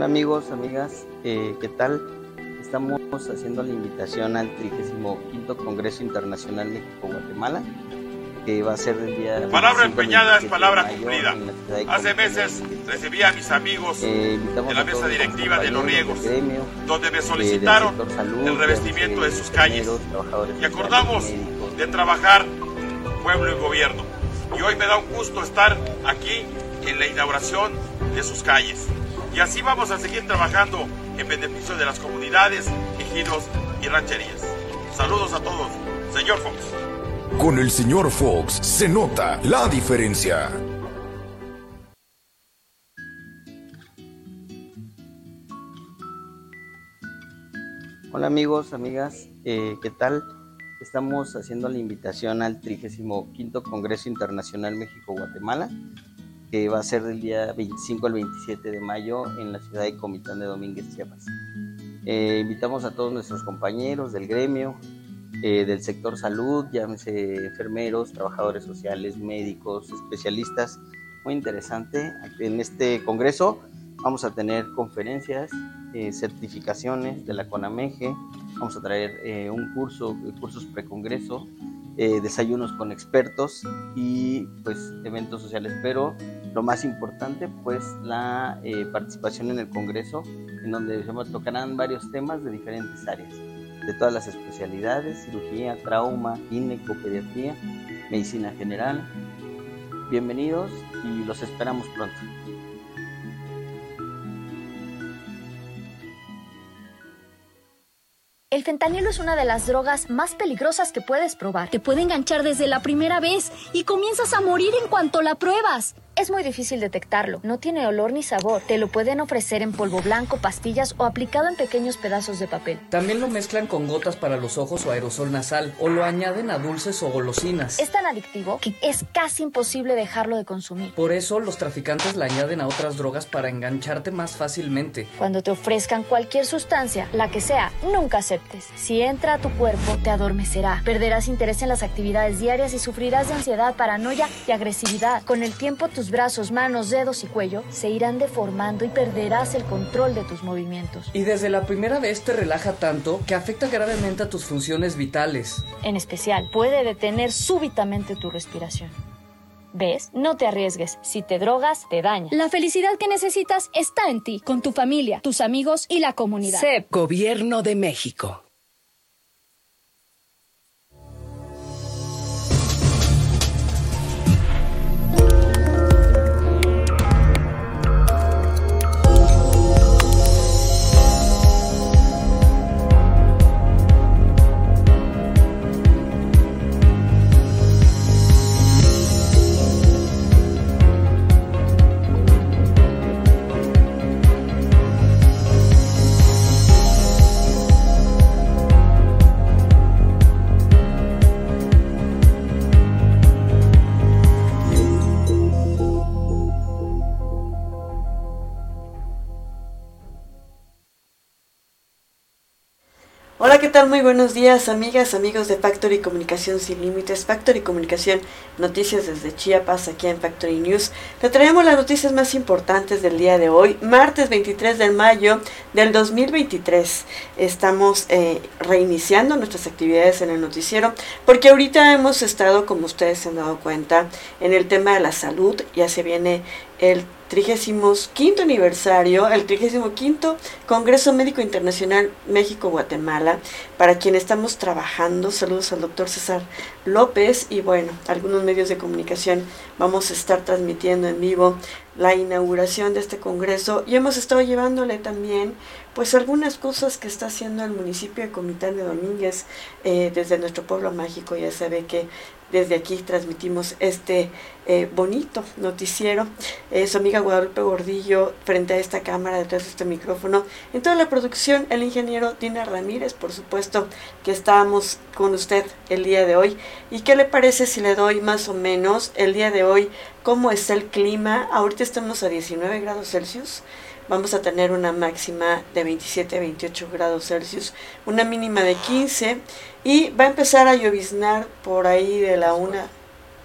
Hola amigos, amigas, eh, ¿qué tal? Estamos haciendo la invitación al 35 Congreso Internacional México-Guatemala, que va a ser el día... Palabra empeñada es palabra cumplida. Hace meses recibí a mis amigos eh, de la mesa directiva de Los Riegos, donde me solicitaron el revestimiento de sus calles y acordamos de trabajar pueblo y gobierno. Y hoy me da un gusto estar aquí en la inauguración de sus calles. Y así vamos a seguir trabajando en beneficio de las comunidades, ejidos y rancherías. Saludos a todos. Señor Fox. Con el señor Fox se nota la diferencia. Hola amigos, amigas, eh, ¿qué tal? Estamos haciendo la invitación al 35 Congreso Internacional México-Guatemala, que va a ser del día 25 al 27 de mayo en la ciudad de Comitán de Domínguez, Chiapas. Eh, invitamos a todos nuestros compañeros del gremio, eh, del sector salud, llámese enfermeros, trabajadores sociales, médicos, especialistas. Muy interesante. En este congreso vamos a tener conferencias, eh, certificaciones de la CONAMEGE, vamos a traer un curso, cursos precongreso, desayunos con expertos y pues eventos sociales, pero lo más importante, pues la eh, participación en el Congreso, en donde se tocarán varios temas de diferentes áreas, de todas las especialidades, cirugía, trauma, gineco, pediatría, medicina general. Bienvenidos y los esperamos pronto. El fentanilo es una de las drogas más peligrosas que puedes probar. Te puede enganchar desde la primera vez y comienzas a morir en cuanto la pruebas. Es muy difícil detectarlo, no tiene olor ni sabor. Te lo pueden ofrecer en polvo blanco, pastillas o aplicado en pequeños pedazos de papel. También lo mezclan con gotas para los ojos o aerosol nasal o lo añaden a dulces o golosinas. Es tan adictivo que es casi imposible dejarlo de consumir. Por eso los traficantes la añaden a otras drogas para engancharte más fácilmente. Cuando te ofrezcan cualquier sustancia, la que sea, nunca aceptes. Si entra a tu cuerpo, te adormecerá. Perderás interés en las actividades diarias y sufrirás de ansiedad, paranoia y agresividad. Con el tiempo tus brazos, manos, dedos y cuello se irán deformando y perderás el control de tus movimientos. Y desde la primera vez te relaja tanto que afecta gravemente a tus funciones vitales. En especial, puede detener súbitamente tu respiración. ¿Ves? No te arriesgues. Si te drogas, te daña. La felicidad que necesitas está en ti, con tu familia, tus amigos y la comunidad. CEP, Gobierno de México. Muy buenos días, amigas, amigos de Factory Comunicación Sin Límites, Factory Comunicación, noticias desde Chiapas, aquí en Factory News. Le traemos las noticias más importantes del día de hoy, martes 23 de mayo del 2023. Estamos eh, reiniciando nuestras actividades en el noticiero, porque ahorita hemos estado, como ustedes se han dado cuenta, en el tema de la salud, ya se viene el 35 aniversario, el 35 Congreso Médico Internacional México-Guatemala, para quien estamos trabajando. Saludos al doctor César López y bueno, algunos medios de comunicación vamos a estar transmitiendo en vivo la inauguración de este congreso y hemos estado llevándole también pues algunas cosas que está haciendo el municipio de Comitán de Domínguez eh, desde nuestro pueblo mágico. Ya sabe que desde aquí transmitimos este eh, bonito noticiero. Eh, su amiga Guadalupe Gordillo frente a esta cámara, detrás de este micrófono. En toda la producción, el ingeniero Dina Ramírez, por supuesto, que estábamos con usted el día de hoy. ¿Y qué le parece si le doy más o menos el día de hoy cómo está el clima? Ahorita estamos a 19 grados Celsius vamos a tener una máxima de 27 a 28 grados Celsius, una mínima de 15 y va a empezar a lloviznar por ahí de la una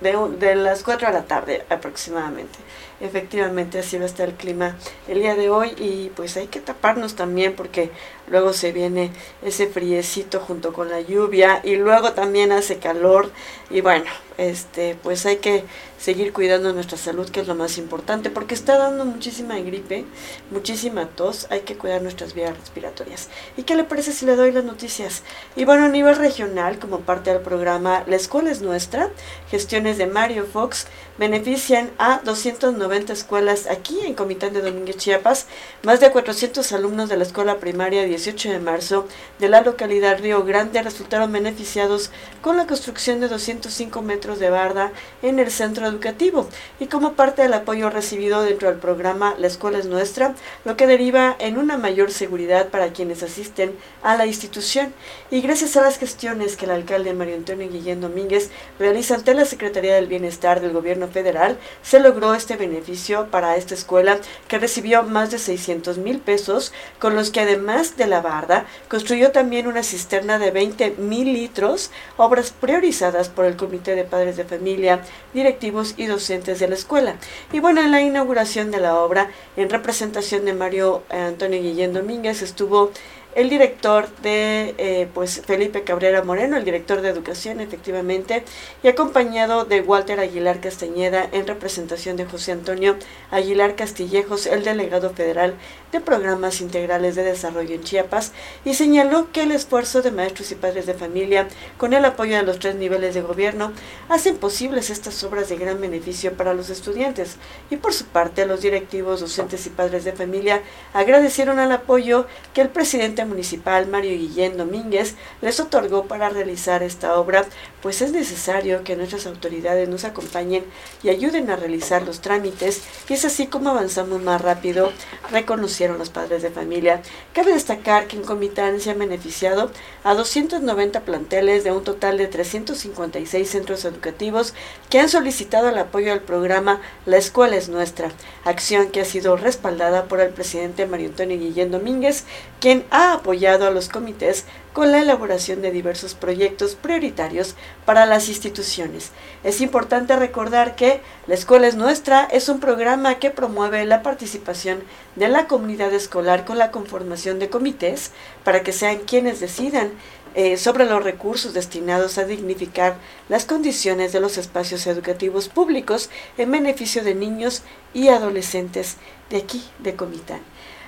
de, de las 4 de la tarde aproximadamente. Efectivamente, así va a estar el clima el día de hoy y pues hay que taparnos también porque luego se viene ese friecito junto con la lluvia y luego también hace calor y bueno, este pues hay que seguir cuidando nuestra salud que es lo más importante porque está dando muchísima gripe, muchísima tos, hay que cuidar nuestras vías respiratorias. ¿Y qué le parece si le doy las noticias? Y bueno, a nivel regional, como parte del programa La Escuela es Nuestra, gestiones de Mario Fox benefician a 290 escuelas aquí en Comitán de Domínguez, Chiapas, más de 400 alumnos de la escuela primaria 18 de marzo de la localidad Río Grande resultaron beneficiados con la construcción de 205 metros de barda en el centro educativo y como parte del apoyo recibido dentro del programa La Escuela es Nuestra, lo que deriva en una mayor seguridad para quienes asisten a la institución. Y gracias a las gestiones que el alcalde Mario Antonio Guillén Domínguez realiza ante la Secretaría del Bienestar del Gobierno Federal, se logró este beneficio para esta escuela que recibió más de 600 mil pesos, con los que además de la barda, construyó también una cisterna de 20 mil litros, obras priorizadas por el Comité de Padres de Familia, directivos y docentes de la escuela. Y bueno, en la inauguración de la obra, en representación de Mario Antonio Guillén Domínguez, estuvo el director de, eh, pues, Felipe Cabrera Moreno, el director de educación, efectivamente, y acompañado de Walter Aguilar Castañeda en representación de José Antonio Aguilar Castillejos, el delegado federal de programas integrales de desarrollo en Chiapas, y señaló que el esfuerzo de maestros y padres de familia, con el apoyo de los tres niveles de gobierno, hacen posibles estas obras de gran beneficio para los estudiantes. Y por su parte, los directivos, docentes y padres de familia agradecieron al apoyo que el presidente municipal Mario Guillén Domínguez les otorgó para realizar esta obra, pues es necesario que nuestras autoridades nos acompañen y ayuden a realizar los trámites y es así como avanzamos más rápido, reconocieron los padres de familia. Cabe destacar que en Comitán se han beneficiado a 290 planteles de un total de 356 centros educativos que han solicitado el apoyo al programa La Escuela es Nuestra, acción que ha sido respaldada por el presidente Mario Antonio Guillén Domínguez, quien ha apoyado a los comités con la elaboración de diversos proyectos prioritarios para las instituciones. Es importante recordar que La Escuela es Nuestra es un programa que promueve la participación de la comunidad escolar con la conformación de comités para que sean quienes decidan eh, sobre los recursos destinados a dignificar las condiciones de los espacios educativos públicos en beneficio de niños y adolescentes de aquí, de Comitán.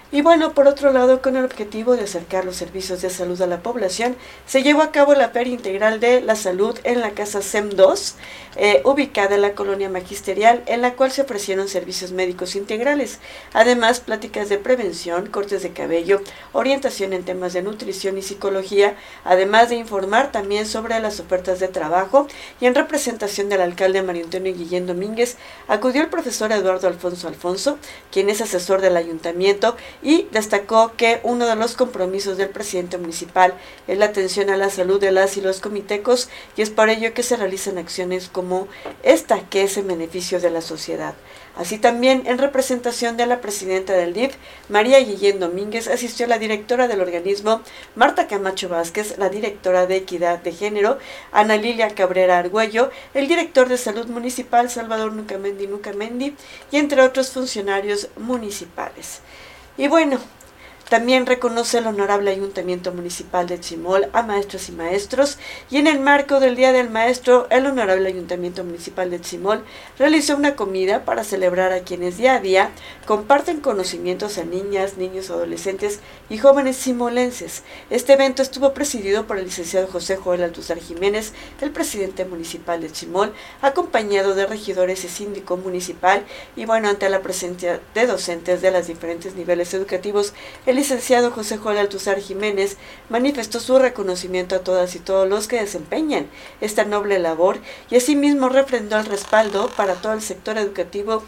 Y bueno, por otro lado, con el objetivo de acercar los servicios de salud a la población, se llevó a cabo la Feria Integral de la Salud en la Casa SEM 2, eh, ubicada en la colonia magisterial, en la cual se ofrecieron servicios médicos integrales, además pláticas de prevención, cortes de cabello, orientación en temas de nutrición y psicología, además de informar también sobre las ofertas de trabajo y en representación del alcalde Mario Antonio Guillén Domínguez, acudió el profesor Eduardo Alfonso Alfonso, quien es asesor del ayuntamiento y destacó que uno de los compromisos del presidente municipal es la atención a la salud de las y los comitecos y es por ello que se realizan acciones como esta que es en beneficio de la sociedad. Así también, en representación de la presidenta del DIF, María Guillén Domínguez, asistió la directora del organismo, Marta Camacho Vázquez, la directora de Equidad de Género, Ana Lilia Cabrera Argüello, el director de Salud Municipal, Salvador Nucamendi Nucamendi, y entre otros funcionarios municipales. Y bueno, también reconoce el Honorable Ayuntamiento Municipal de Chimol a maestros y maestros y en el marco del Día del Maestro, el Honorable Ayuntamiento Municipal de Chimol realizó una comida para celebrar a quienes día a día comparten conocimientos a niñas, niños, adolescentes y jóvenes chimolenses. Este evento estuvo presidido por el licenciado José Joel Altuzar Jiménez, el presidente municipal de Chimol, acompañado de regidores y síndico municipal y bueno, ante la presencia de docentes de los diferentes niveles educativos, el licenciado José Joel Altuzar Jiménez manifestó su reconocimiento a todas y todos los que desempeñan esta noble labor y asimismo refrendó el respaldo para todo el sector educativo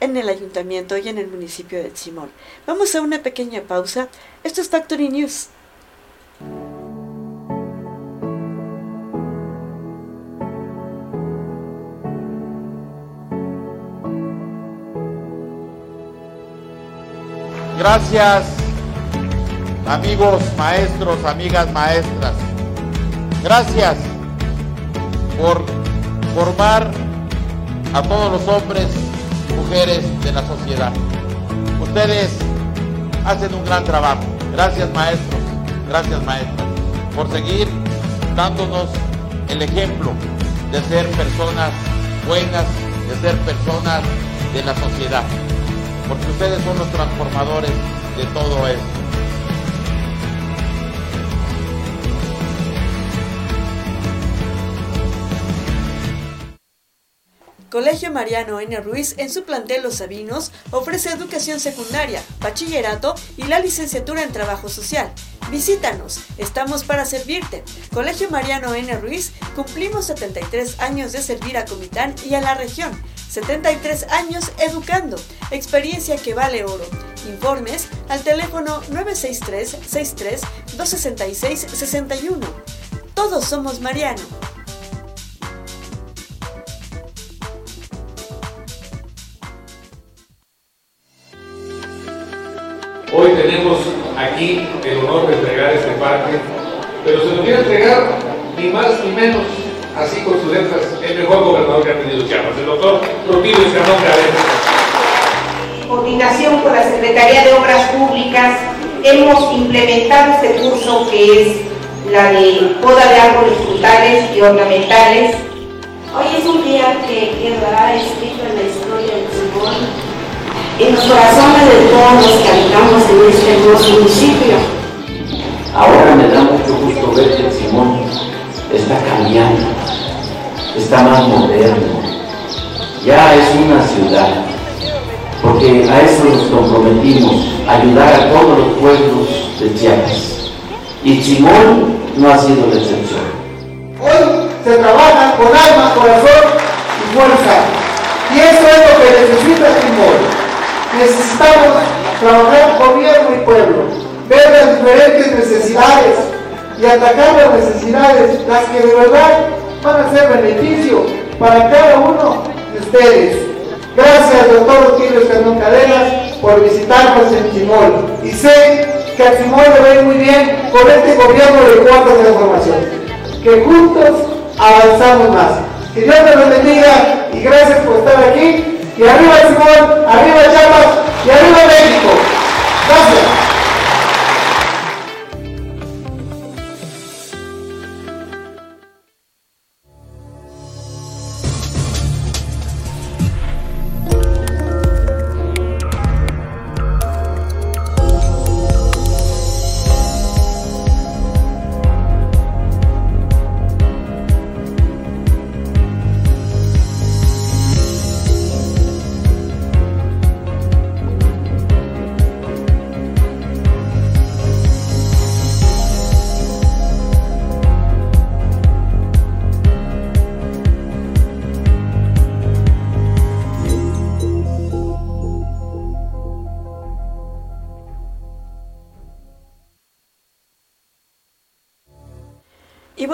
en el ayuntamiento y en el municipio de Chimol. Vamos a una pequeña pausa. Esto es Factory News. Gracias amigos maestros, amigas maestras. Gracias por formar a todos los hombres, mujeres de la sociedad. Ustedes hacen un gran trabajo. Gracias maestros, gracias maestras, por seguir dándonos el ejemplo de ser personas buenas, de ser personas de la sociedad, porque ustedes son los transformadores de todo esto. Colegio Mariano N. Ruiz en su plantel Los Sabinos ofrece educación secundaria, bachillerato y la licenciatura en trabajo social. Visítanos, estamos para servirte. Colegio Mariano N. Ruiz, cumplimos 73 años de servir a Comitán y a la región. 73 años educando, experiencia que vale oro. Informes al teléfono 963 63 266 61. Todos somos Mariano. Aquí el honor de entregar este parque, pero se lo quiere entregar ni más ni menos, así con sus letras, el mejor gobernador que ha tenido Chiapas, el doctor Rutilio Escamón En Coordinación con la Secretaría de Obras Públicas, hemos implementado este curso que es la de poda de árboles frutales y ornamentales. Hoy es un día que quedará escrito en la historia del Simón en los corazones de todos los que habitamos en este hermoso municipio. Ahora me da mucho gusto ver que Simón está cambiando, está más moderno, ya es una ciudad, porque a eso nos comprometimos, ayudar a todos los pueblos de Chiapas. Y Simón no ha sido la excepción. Hoy se trabaja con alma, corazón y fuerza. Y eso es lo que necesita Simón necesitamos trabajar gobierno y pueblo, ver las diferentes necesidades y atacar las necesidades, las que de verdad van a ser beneficio para cada uno de ustedes. Gracias, doctor Otilio Escandón Cadenas, por visitarnos en Chimol. Y sé que a Chimol le va muy bien con este gobierno de cuarta transformación. Que juntos avanzamos más. Que Dios nos bendiga y gracias por estar aquí y arriba Simón, arriba Chiapas y arriba México. Gracias.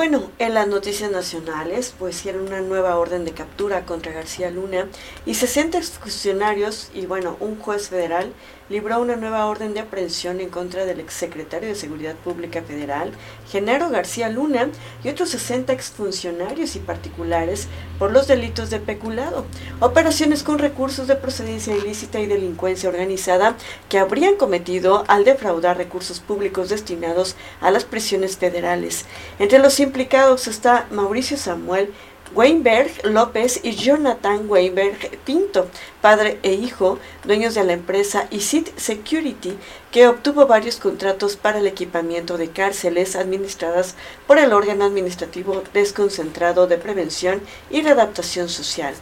Bueno, en las noticias nacionales, pues hicieron una nueva orden de captura contra García Luna y 60 funcionarios y bueno, un juez federal libró una nueva orden de aprehensión en contra del exsecretario de Seguridad Pública Federal, Genaro García Luna, y otros 60 exfuncionarios y particulares por los delitos de peculado, operaciones con recursos de procedencia ilícita y delincuencia organizada que habrían cometido al defraudar recursos públicos destinados a las prisiones federales. Entre los implicados está Mauricio Samuel Weinberg López y Jonathan Weinberg Pinto, padre e hijo, dueños de la empresa ICIT Security, que obtuvo varios contratos para el equipamiento de cárceles administradas por el órgano administrativo desconcentrado de prevención y readaptación social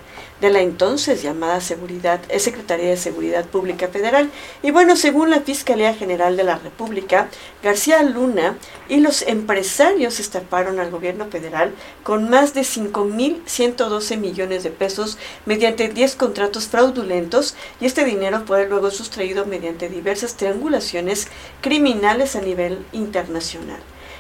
de la entonces llamada Seguridad, Secretaría de Seguridad Pública Federal. Y bueno, según la Fiscalía General de la República, García Luna y los empresarios estafaron al gobierno federal con más de 5.112 millones de pesos mediante 10 contratos fraudulentos y este dinero fue luego sustraído mediante diversas triangulaciones criminales a nivel internacional.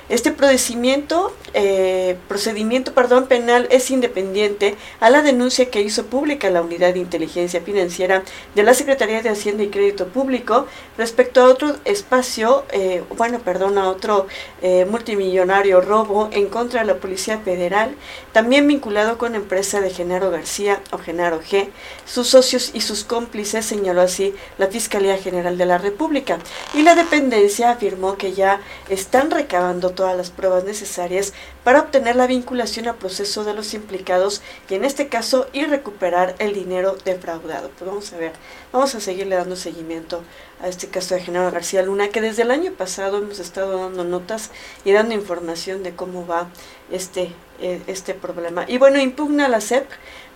Este procedimiento, eh, procedimiento perdón, penal es independiente a la denuncia que hizo pública la Unidad de Inteligencia Financiera de la Secretaría de Hacienda y Crédito Público respecto a otro espacio, eh, bueno, perdón, a otro eh, multimillonario robo en contra de la Policía Federal, también vinculado con empresa de Genaro García o Genaro G, sus socios y sus cómplices, señaló así la Fiscalía General de la República. Y la dependencia afirmó que ya están recabando todas las pruebas necesarias para obtener la vinculación al proceso de los implicados y en este caso ir recuperar el dinero defraudado. Pues vamos a ver, vamos a seguirle dando seguimiento a este caso de Genaro García Luna, que desde el año pasado hemos estado dando notas y dando información de cómo va este, eh, este problema. Y bueno, impugna la CEP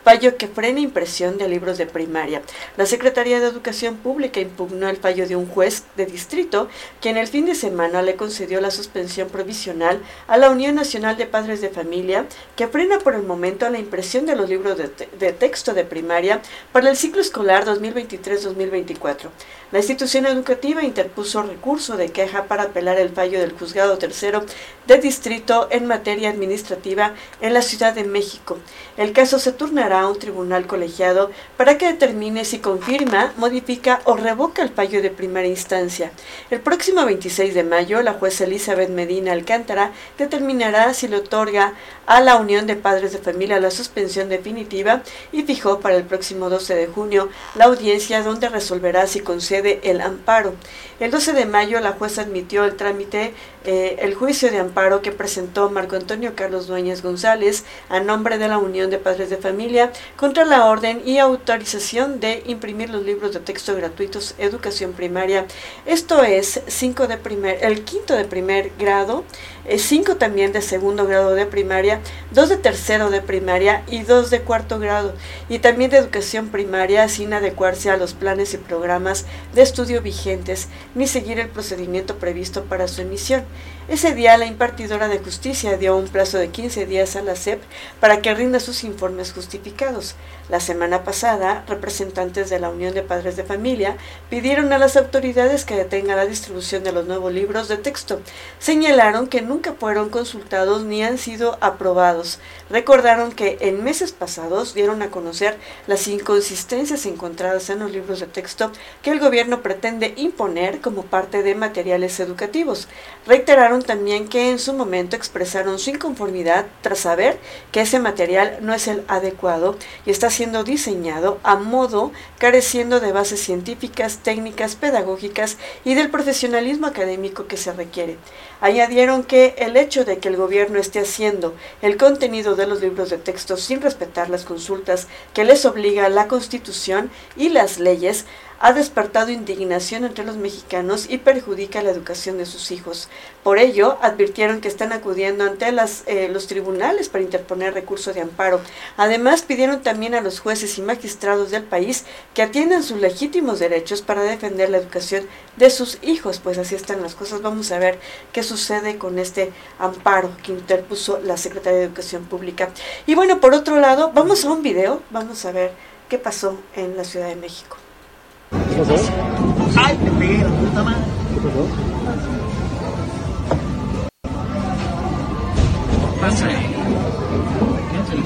fallo que frena impresión de libros de primaria. La Secretaría de Educación Pública impugnó el fallo de un juez de distrito que en el fin de semana le concedió la suspensión provisional a la Unión Nacional de Padres de Familia que frena por el momento la impresión de los libros de, de texto de primaria para el ciclo escolar 2023-2024. La institución educativa interpuso recurso de queja para apelar el fallo del juzgado tercero de distrito en materia administrativa en la Ciudad de México. El caso se turnará a un tribunal colegiado para que determine si confirma, modifica o revoca el fallo de primera instancia. El próximo 26 de mayo, la jueza Elizabeth Medina Alcántara determinará si le otorga a la Unión de Padres de Familia la suspensión definitiva y fijó para el próximo 12 de junio la audiencia donde resolverá si concede el amparo. El 12 de mayo la jueza admitió el trámite, eh, el juicio de amparo que presentó Marco Antonio Carlos Dueñas González a nombre de la Unión de Padres de Familia contra la orden y autorización de imprimir los libros de texto gratuitos educación primaria. Esto es cinco de primer, el quinto de primer grado 5 también de segundo grado de primaria, 2 de tercero de primaria y 2 de cuarto grado, y también de educación primaria sin adecuarse a los planes y programas de estudio vigentes ni seguir el procedimiento previsto para su emisión. Ese día la impartidora de justicia dio un plazo de 15 días a la SEP para que rinda sus informes justificados. La semana pasada, representantes de la Unión de Padres de Familia pidieron a las autoridades que detengan la distribución de los nuevos libros de texto. Señalaron que nunca fueron consultados ni han sido aprobados. Recordaron que en meses pasados dieron a conocer las inconsistencias encontradas en los libros de texto que el gobierno pretende imponer como parte de materiales educativos. Reiteraron también que en su momento expresaron su inconformidad tras saber que ese material no es el adecuado y está siendo diseñado a modo careciendo de bases científicas, técnicas, pedagógicas y del profesionalismo académico que se requiere. Añadieron que el hecho de que el gobierno esté haciendo el contenido de los libros de texto sin respetar las consultas que les obliga la Constitución y las leyes ha despertado indignación entre los mexicanos y perjudica la educación de sus hijos. Por ello, advirtieron que están acudiendo ante las, eh, los tribunales para interponer recurso de amparo. Además, pidieron también a los jueces y magistrados del país que atiendan sus legítimos derechos para defender la educación de sus hijos. Pues así están las cosas. Vamos a ver qué sucede con este amparo que interpuso la Secretaría de Educación Pública. Y bueno, por otro lado, vamos a un video. Vamos a ver qué pasó en la Ciudad de México. ¿Qué pasó? ¡Ay, te pegué la puta madre! ¿Qué pasó? Pasa, eh. Quédate en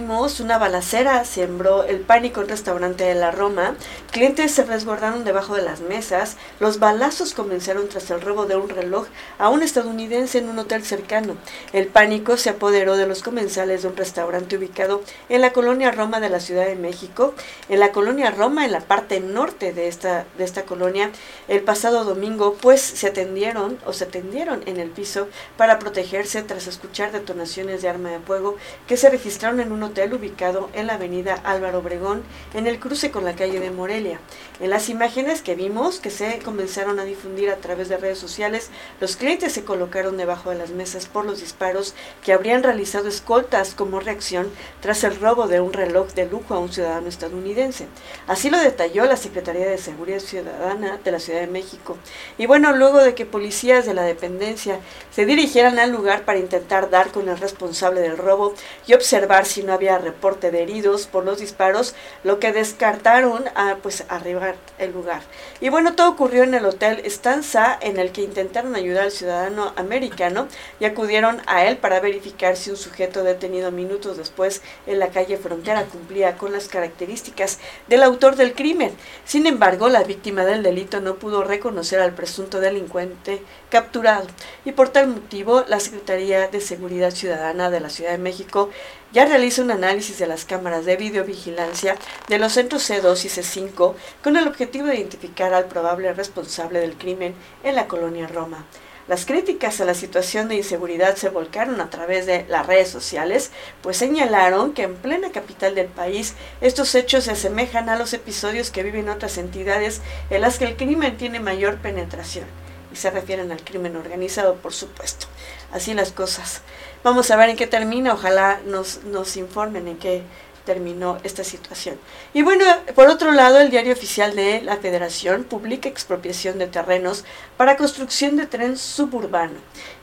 una balacera sembró el pánico en restaurante de la Roma. Clientes se resguardaron debajo de las mesas. Los balazos comenzaron tras el robo de un reloj a un estadounidense en un hotel cercano. El pánico se apoderó de los comensales de un restaurante ubicado en la colonia Roma de la Ciudad de México. En la colonia Roma, en la parte norte de esta, de esta colonia, el pasado domingo, pues se atendieron o se atendieron en el piso para protegerse tras escuchar detonaciones de arma de fuego que se registraron en un hotel ubicado en la avenida Álvaro Obregón, en el cruce con la calle de Morelia. En las imágenes que vimos, que se comenzaron a difundir a través de redes sociales, los clientes se colocaron debajo de las mesas por los disparos que habrían realizado escoltas como reacción tras el robo de un reloj de lujo a un ciudadano estadounidense. Así lo detalló la Secretaría de Seguridad Ciudadana de la Ciudad de México. Y bueno, luego de que policías de la dependencia se dirigieran al lugar para intentar dar con el responsable del robo y observar si no había reporte de heridos por los disparos, lo que descartaron a pues arribar el lugar. Y bueno, todo ocurrió en el hotel Stanza en el que intentaron ayudar al ciudadano americano y acudieron a él para verificar si un sujeto detenido minutos después en la calle Frontera cumplía con las características del autor del crimen. Sin embargo, la víctima del delito no pudo reconocer al presunto delincuente capturado y por tal motivo la Secretaría de Seguridad Ciudadana de la Ciudad de México ya realiza un análisis de las cámaras de videovigilancia de los centros C2 y C5 con el objetivo de identificar al probable responsable del crimen en la colonia Roma. Las críticas a la situación de inseguridad se volcaron a través de las redes sociales, pues señalaron que en plena capital del país estos hechos se asemejan a los episodios que viven otras entidades en las que el crimen tiene mayor penetración. Y se refieren al crimen organizado, por supuesto. Así las cosas. Vamos a ver en qué termina, ojalá nos, nos informen en qué terminó esta situación. Y bueno, por otro lado, el diario oficial de la Federación publica expropiación de terrenos para construcción de tren suburbano.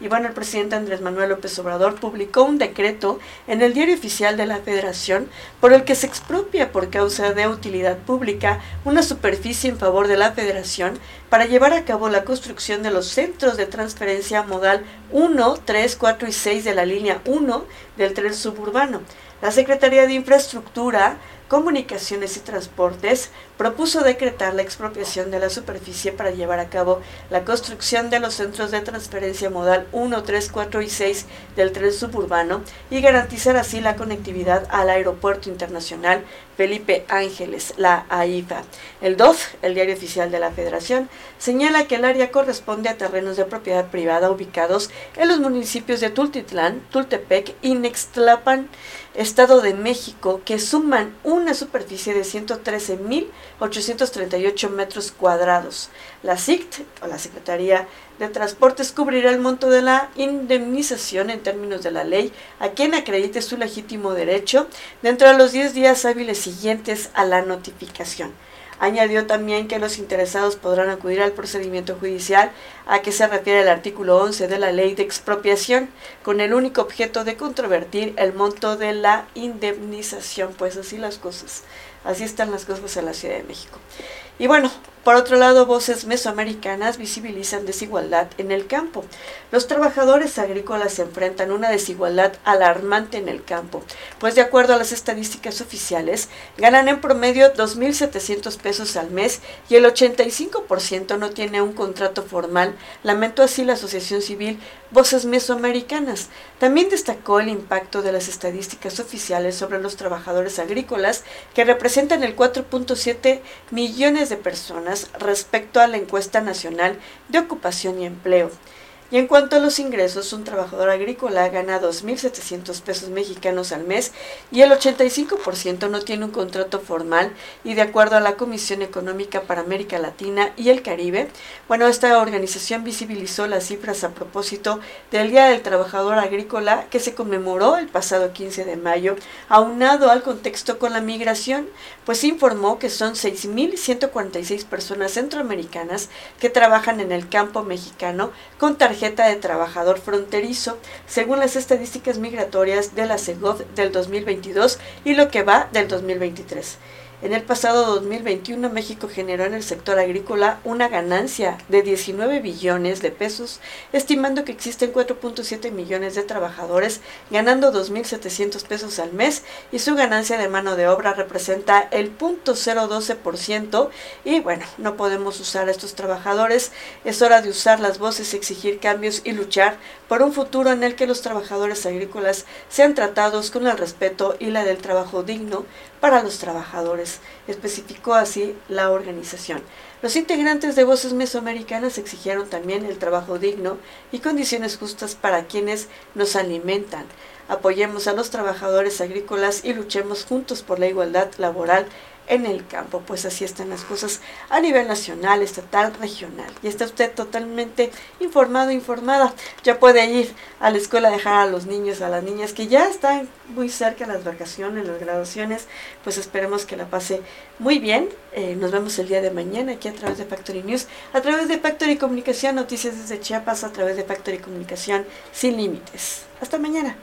Y bueno, el presidente Andrés Manuel López Obrador publicó un decreto en el diario oficial de la Federación por el que se expropia por causa de utilidad pública una superficie en favor de la Federación para llevar a cabo la construcción de los centros de transferencia modal 1, 3, 4 y 6 de la línea 1 del tren suburbano. La Secretaría de Infraestructura Comunicaciones y Transportes propuso decretar la expropiación de la superficie para llevar a cabo la construcción de los centros de transferencia modal 1, 3, 4 y 6 del tren suburbano y garantizar así la conectividad al Aeropuerto Internacional Felipe Ángeles, la AIFA. El DOF, el diario oficial de la Federación, señala que el área corresponde a terrenos de propiedad privada ubicados en los municipios de Tultitlán, Tultepec y Nextlapan, Estado de México, que suman una superficie de 113.838 metros cuadrados. La SICT, o la Secretaría de Transportes, cubrirá el monto de la indemnización en términos de la ley a quien acredite su legítimo derecho dentro de los 10 días hábiles siguientes a la notificación. Añadió también que los interesados podrán acudir al procedimiento judicial a que se refiere el artículo 11 de la ley de expropiación, con el único objeto de controvertir el monto de la indemnización. Pues así las cosas, así están las cosas en la Ciudad de México. Y bueno, por otro lado, voces mesoamericanas visibilizan desigualdad en el campo. Los trabajadores agrícolas enfrentan una desigualdad alarmante en el campo, pues de acuerdo a las estadísticas oficiales, ganan en promedio 2.700 pesos al mes y el 85% no tiene un contrato formal, lamentó así la Asociación Civil Voces Mesoamericanas. También destacó el impacto de las estadísticas oficiales sobre los trabajadores agrícolas, que representan el 4.7 millones de personas respecto a la encuesta nacional de ocupación y empleo. En cuanto a los ingresos, un trabajador agrícola gana 2.700 pesos mexicanos al mes y el 85% no tiene un contrato formal y de acuerdo a la Comisión Económica para América Latina y el Caribe, bueno, esta organización visibilizó las cifras a propósito del Día del Trabajador Agrícola que se conmemoró el pasado 15 de mayo, aunado al contexto con la migración, pues informó que son 6.146 personas centroamericanas que trabajan en el campo mexicano con tarjetas de trabajador fronterizo, según las estadísticas migratorias de la CEGOV del 2022 y lo que va del 2023. En el pasado 2021, México generó en el sector agrícola una ganancia de 19 billones de pesos, estimando que existen 4.7 millones de trabajadores ganando 2.700 pesos al mes y su ganancia de mano de obra representa el 0.012% y bueno, no podemos usar a estos trabajadores, es hora de usar las voces, exigir cambios y luchar por un futuro en el que los trabajadores agrícolas sean tratados con el respeto y la del trabajo digno para los trabajadores, especificó así la organización. Los integrantes de Voces Mesoamericanas exigieron también el trabajo digno y condiciones justas para quienes nos alimentan. Apoyemos a los trabajadores agrícolas y luchemos juntos por la igualdad laboral en el campo. Pues así están las cosas a nivel nacional, estatal, regional. Y está usted totalmente informado, informada. Ya puede ir a la escuela a dejar a los niños, a las niñas que ya están muy cerca las vacaciones, las graduaciones. Pues esperemos que la pase muy bien. Eh, nos vemos el día de mañana aquí a través de Factory News, a través de Factory Comunicación, noticias desde Chiapas, a través de Factory Comunicación sin límites. Hasta mañana.